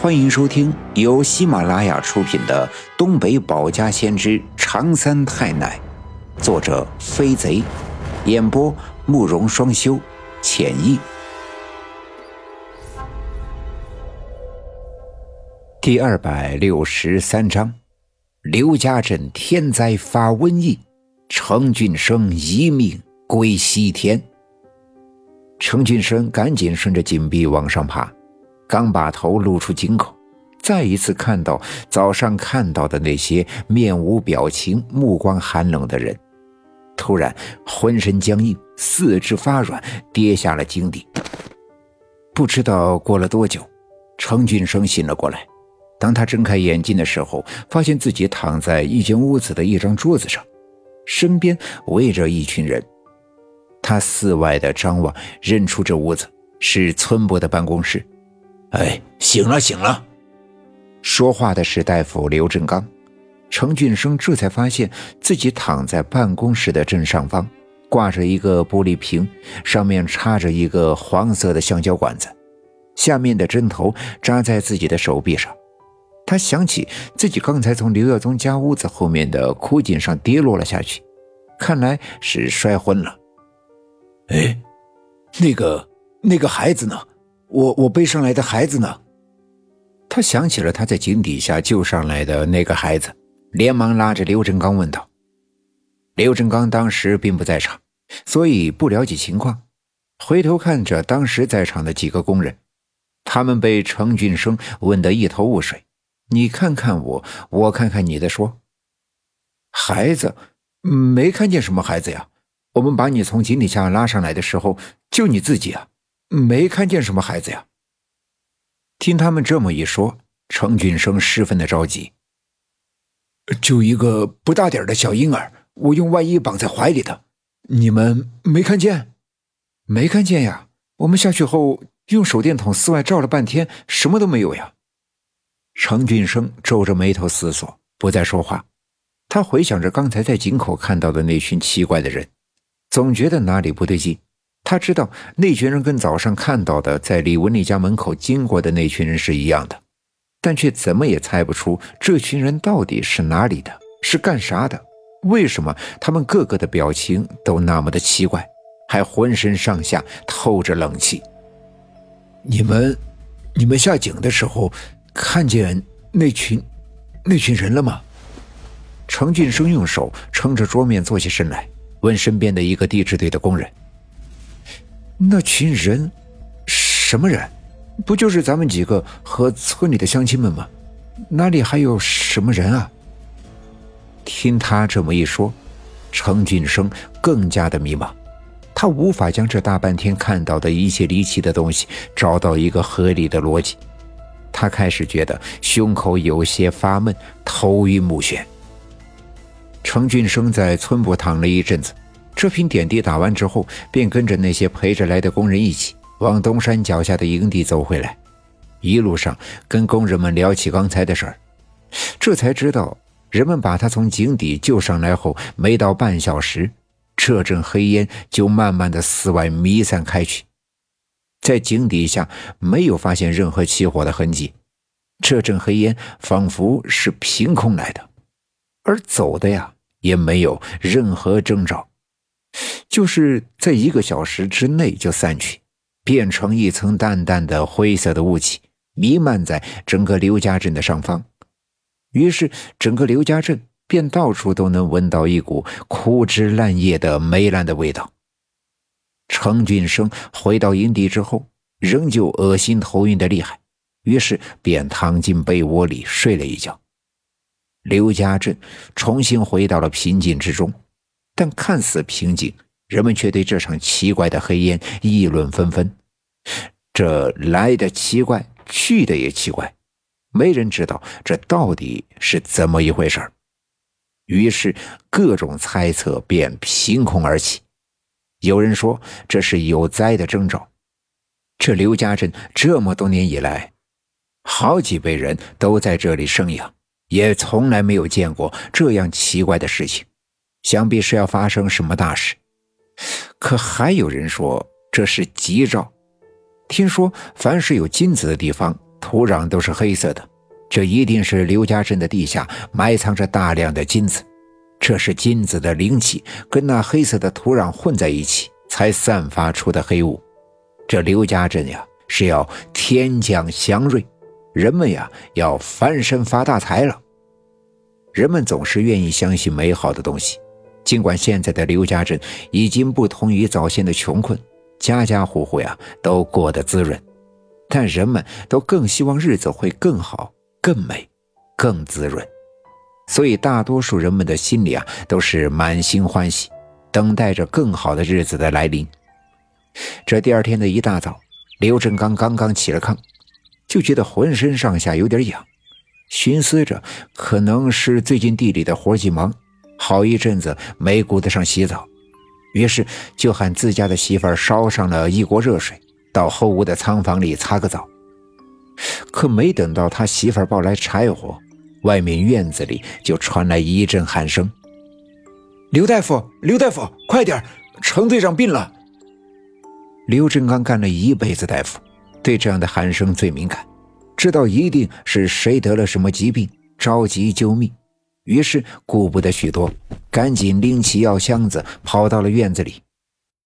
欢迎收听由喜马拉雅出品的《东北保家先知长三太奶》，作者飞贼，演播慕容双修，浅意。第二百六十三章：刘家镇天灾发瘟疫，程俊生一命归西天。程俊生赶紧顺着井壁往上爬。刚把头露出井口，再一次看到早上看到的那些面无表情、目光寒冷的人，突然浑身僵硬，四肢发软，跌下了井底。不知道过了多久，程俊生醒了过来。当他睁开眼睛的时候，发现自己躺在一间屋子的一张桌子上，身边围着一群人。他四外的张望，认出这屋子是村伯的办公室。哎，醒了，醒了！说话的是大夫刘振刚。程俊生这才发现自己躺在办公室的正上方，挂着一个玻璃瓶，上面插着一个黄色的橡胶管子，下面的针头扎在自己的手臂上。他想起自己刚才从刘耀宗家屋子后面的枯井上跌落了下去，看来是摔昏了。哎，那个那个孩子呢？我我背上来的孩子呢？他想起了他在井底下救上来的那个孩子，连忙拉着刘振刚问道。刘振刚当时并不在场，所以不了解情况。回头看着当时在场的几个工人，他们被程俊生问得一头雾水。你看看我，我看看你的，说：“孩子，没看见什么孩子呀。我们把你从井底下拉上来的时候，就你自己啊。”没看见什么孩子呀。听他们这么一说，程俊生十分的着急。就一个不大点的小婴儿，我用外衣绑在怀里的，你们没看见？没看见呀。我们下去后用手电筒四外照了半天，什么都没有呀。程俊生皱着眉头思索，不再说话。他回想着刚才在井口看到的那群奇怪的人，总觉得哪里不对劲。他知道那群人跟早上看到的在李文丽家门口经过的那群人是一样的，但却怎么也猜不出这群人到底是哪里的，是干啥的？为什么他们个个的表情都那么的奇怪，还浑身上下透着冷气？你们，你们下井的时候看见那群那群人了吗？程俊生用手撑着桌面坐起身来，问身边的一个地质队的工人。那群人，什么人？不就是咱们几个和村里的乡亲们吗？哪里还有什么人啊？听他这么一说，程俊生更加的迷茫，他无法将这大半天看到的一切离奇的东西找到一个合理的逻辑。他开始觉得胸口有些发闷，头晕目眩。程俊生在村部躺了一阵子。这瓶点滴打完之后，便跟着那些陪着来的工人一起往东山脚下的营地走回来。一路上跟工人们聊起刚才的事儿，这才知道人们把他从井底救上来后，没到半小时，这阵黑烟就慢慢的四外弥散开去，在井底下没有发现任何起火的痕迹，这阵黑烟仿佛是凭空来的，而走的呀也没有任何征兆。就是在一个小时之内就散去，变成一层淡淡的灰色的雾气，弥漫在整个刘家镇的上方。于是，整个刘家镇便到处都能闻到一股枯枝烂叶的霉烂的味道。程俊生回到营地之后，仍旧恶心头晕的厉害，于是便躺进被窝里睡了一觉。刘家镇重新回到了平静之中，但看似平静。人们却对这场奇怪的黑烟议论纷纷。这来的奇怪，去的也奇怪，没人知道这到底是怎么一回事于是各种猜测便凭空而起。有人说这是有灾的征兆。这刘家镇这么多年以来，好几辈人都在这里生养，也从来没有见过这样奇怪的事情，想必是要发生什么大事。可还有人说这是吉兆。听说凡是有金子的地方，土壤都是黑色的，这一定是刘家镇的地下埋藏着大量的金子。这是金子的灵气跟那黑色的土壤混在一起，才散发出的黑雾。这刘家镇呀，是要天降祥瑞，人们呀要翻身发大财了。人们总是愿意相信美好的东西，尽管现在的刘家镇已经不同于早先的穷困，家家户户呀都过得滋润，但人们都更希望日子会更好、更美、更滋润，所以大多数人们的心里啊都是满心欢喜，等待着更好的日子的来临。这第二天的一大早，刘振刚刚刚起了炕，就觉得浑身上下有点痒。寻思着，可能是最近地里的活计忙，好一阵子没顾得上洗澡，于是就喊自家的媳妇儿烧上了一锅热水，到后屋的仓房里擦个澡。可没等到他媳妇儿抱来柴火，外面院子里就传来一阵喊声：“刘大夫，刘大夫，快点，程队长病了！”刘振刚干了一辈子大夫，对这样的喊声最敏感。知道一定是谁得了什么疾病，着急救命，于是顾不得许多，赶紧拎起药箱子跑到了院子里。